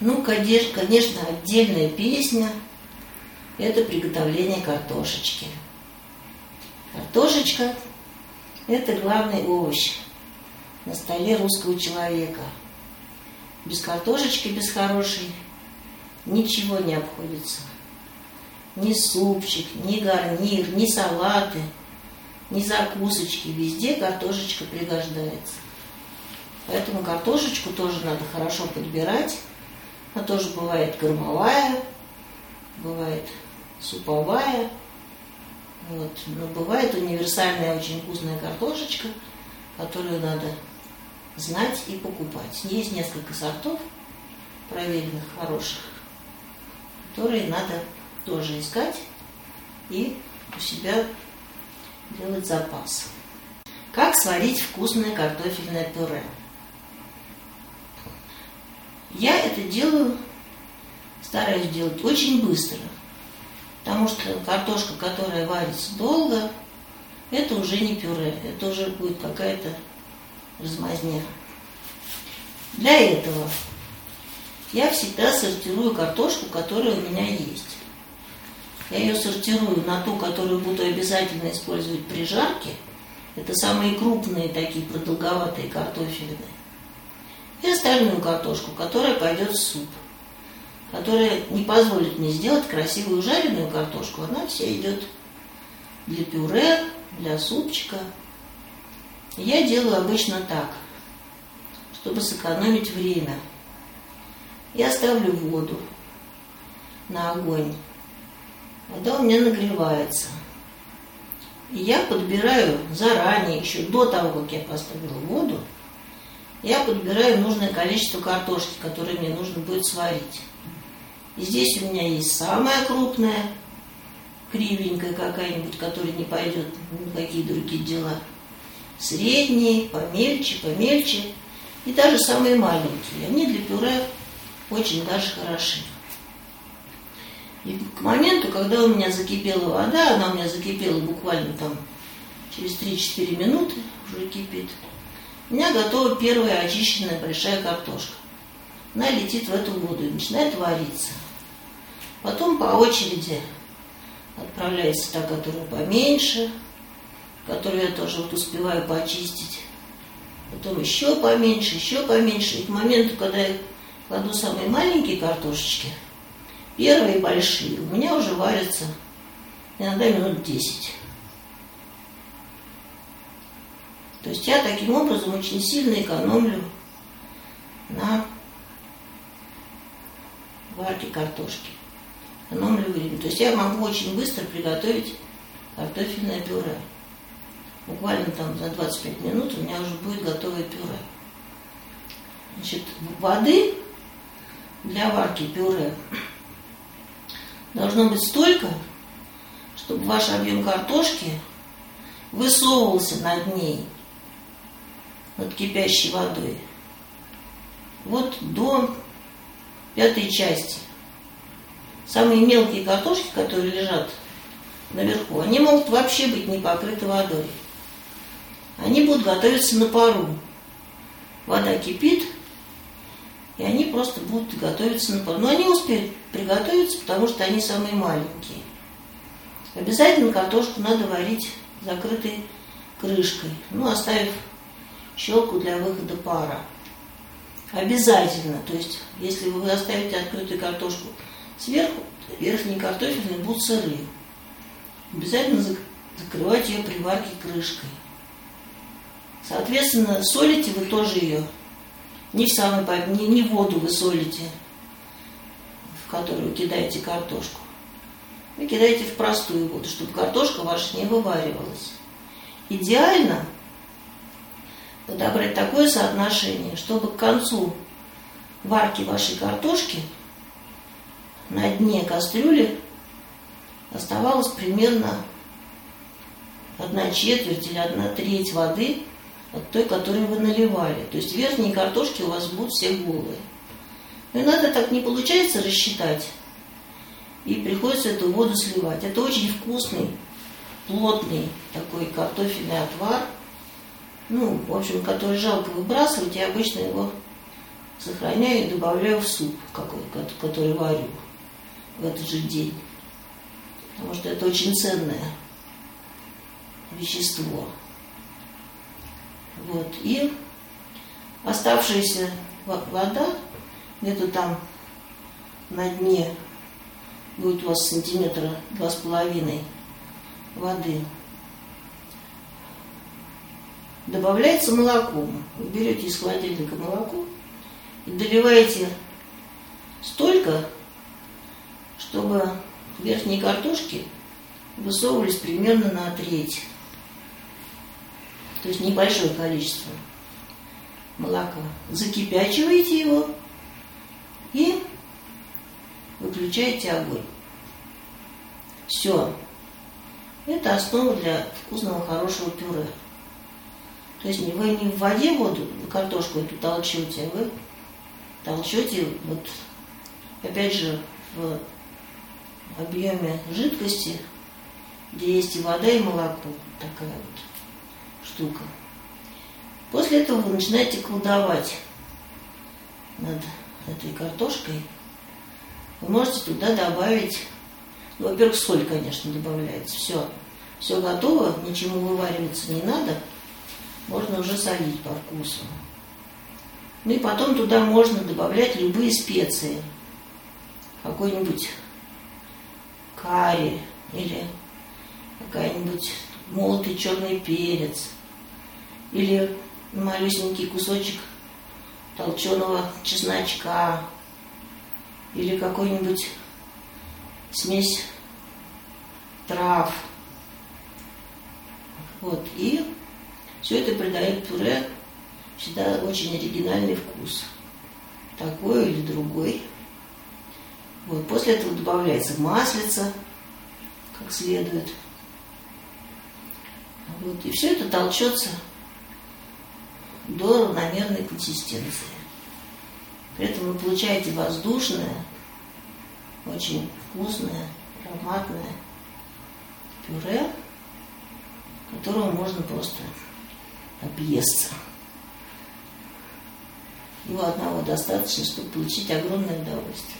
Ну, конечно, отдельная песня – это приготовление картошечки. Картошечка – это главный овощ на столе русского человека. Без картошечки, без хорошей, ничего не обходится. Ни супчик, ни гарнир, ни салаты, ни закусочки. Везде картошечка пригождается. Поэтому картошечку тоже надо хорошо подбирать. Она тоже бывает кормовая, бывает суповая. Вот. Но бывает универсальная очень вкусная картошечка, которую надо знать и покупать. Есть несколько сортов проверенных, хороших, которые надо тоже искать и у себя делать запас. Как сварить вкусное картофельное пюре? Я это делаю, стараюсь делать очень быстро, потому что картошка, которая варится долго, это уже не пюре, это уже будет какая-то размазня. Для этого я всегда сортирую картошку, которая у меня есть. Я ее сортирую на ту, которую буду обязательно использовать при жарке. Это самые крупные такие продолговатые картофельные. И остальную картошку, которая пойдет в суп. Которая не позволит мне сделать красивую жареную картошку. Она вся идет для пюре, для супчика. Я делаю обычно так, чтобы сэкономить время. Я ставлю воду на огонь. Вода у меня нагревается. И я подбираю заранее, еще до того, как я поставила воду, я подбираю нужное количество картошки, которое мне нужно будет сварить. И здесь у меня есть самая крупная, кривенькая какая-нибудь, которая не пойдет на какие другие дела. Средние, помельче, помельче. И даже самые маленькие. Они для пюре очень даже хороши. И к моменту, когда у меня закипела вода, она у меня закипела буквально там через 3-4 минуты, уже кипит, у меня готова первая очищенная большая картошка. Она летит в эту воду и начинает вариться. Потом по очереди отправляется та, которая поменьше, которую я тоже вот успеваю почистить. Потом еще поменьше, еще поменьше. И к моменту, когда я кладу самые маленькие картошечки – Первые большие у меня уже варятся иногда минут 10. То есть я таким образом очень сильно экономлю на варке картошки. Экономлю время. То есть я могу очень быстро приготовить картофельное пюре. Буквально там за 25 минут у меня уже будет готовое пюре. Значит, воды для варки пюре должно быть столько, чтобы ваш объем картошки высовывался над ней, над кипящей водой, вот до пятой части. Самые мелкие картошки, которые лежат наверху, они могут вообще быть не покрыты водой. Они будут готовиться на пару. Вода кипит, и они просто будут готовиться на пару. Но они успеют приготовиться, потому что они самые маленькие. Обязательно картошку надо варить закрытой крышкой, ну, оставив щелку для выхода пара. Обязательно. То есть, если вы оставите открытую картошку сверху, верхние картофельные будут сырые. Обязательно закрывать ее при варке крышкой. Соответственно, солите вы тоже ее не в самый не, не воду вы солите, в которую кидаете картошку. Вы кидаете в простую воду, чтобы картошка ваша не вываривалась. Идеально подобрать такое соотношение, чтобы к концу варки вашей картошки на дне кастрюли оставалось примерно одна четверть или одна треть воды от той, которую вы наливали. То есть верхние картошки у вас будут все голые. Но иногда так не получается рассчитать, и приходится эту воду сливать. Это очень вкусный, плотный такой картофельный отвар, ну, в общем, который жалко выбрасывать, и обычно его сохраняю и добавляю в суп, какой, который варю в этот же день. Потому что это очень ценное вещество. Вот. И оставшаяся вода, где-то там на дне будет у вас сантиметра два с половиной воды. Добавляется молоко. Вы берете из холодильника молоко и доливаете столько, чтобы верхние картошки высовывались примерно на треть. То есть небольшое количество молока. Закипячиваете его и выключаете огонь. Все. Это основа для вкусного хорошего пюре. То есть вы не в воде воду, картошку эту толчете, а вы толчете вот опять же в объеме жидкости, где есть и вода, и молоко. Такая вот штука. После этого вы начинаете колдовать над этой картошкой. Вы можете туда добавить, ну, во-первых, соль, конечно, добавляется. Все. Все готово, ничему вывариваться не надо. Можно уже солить по вкусу. Ну и потом туда можно добавлять любые специи. Какой-нибудь карри или какая-нибудь молотый черный перец или малюсенький кусочек толченого чесночка или какой-нибудь смесь трав. Вот. И все это придает пюре всегда очень оригинальный вкус. Такой или другой. Вот. После этого добавляется маслица, как следует. Вот. И все это толчется до равномерной консистенции. При этом вы получаете воздушное, очень вкусное, ароматное пюре, которого можно просто объесться. Его одного достаточно, чтобы получить огромное удовольствие.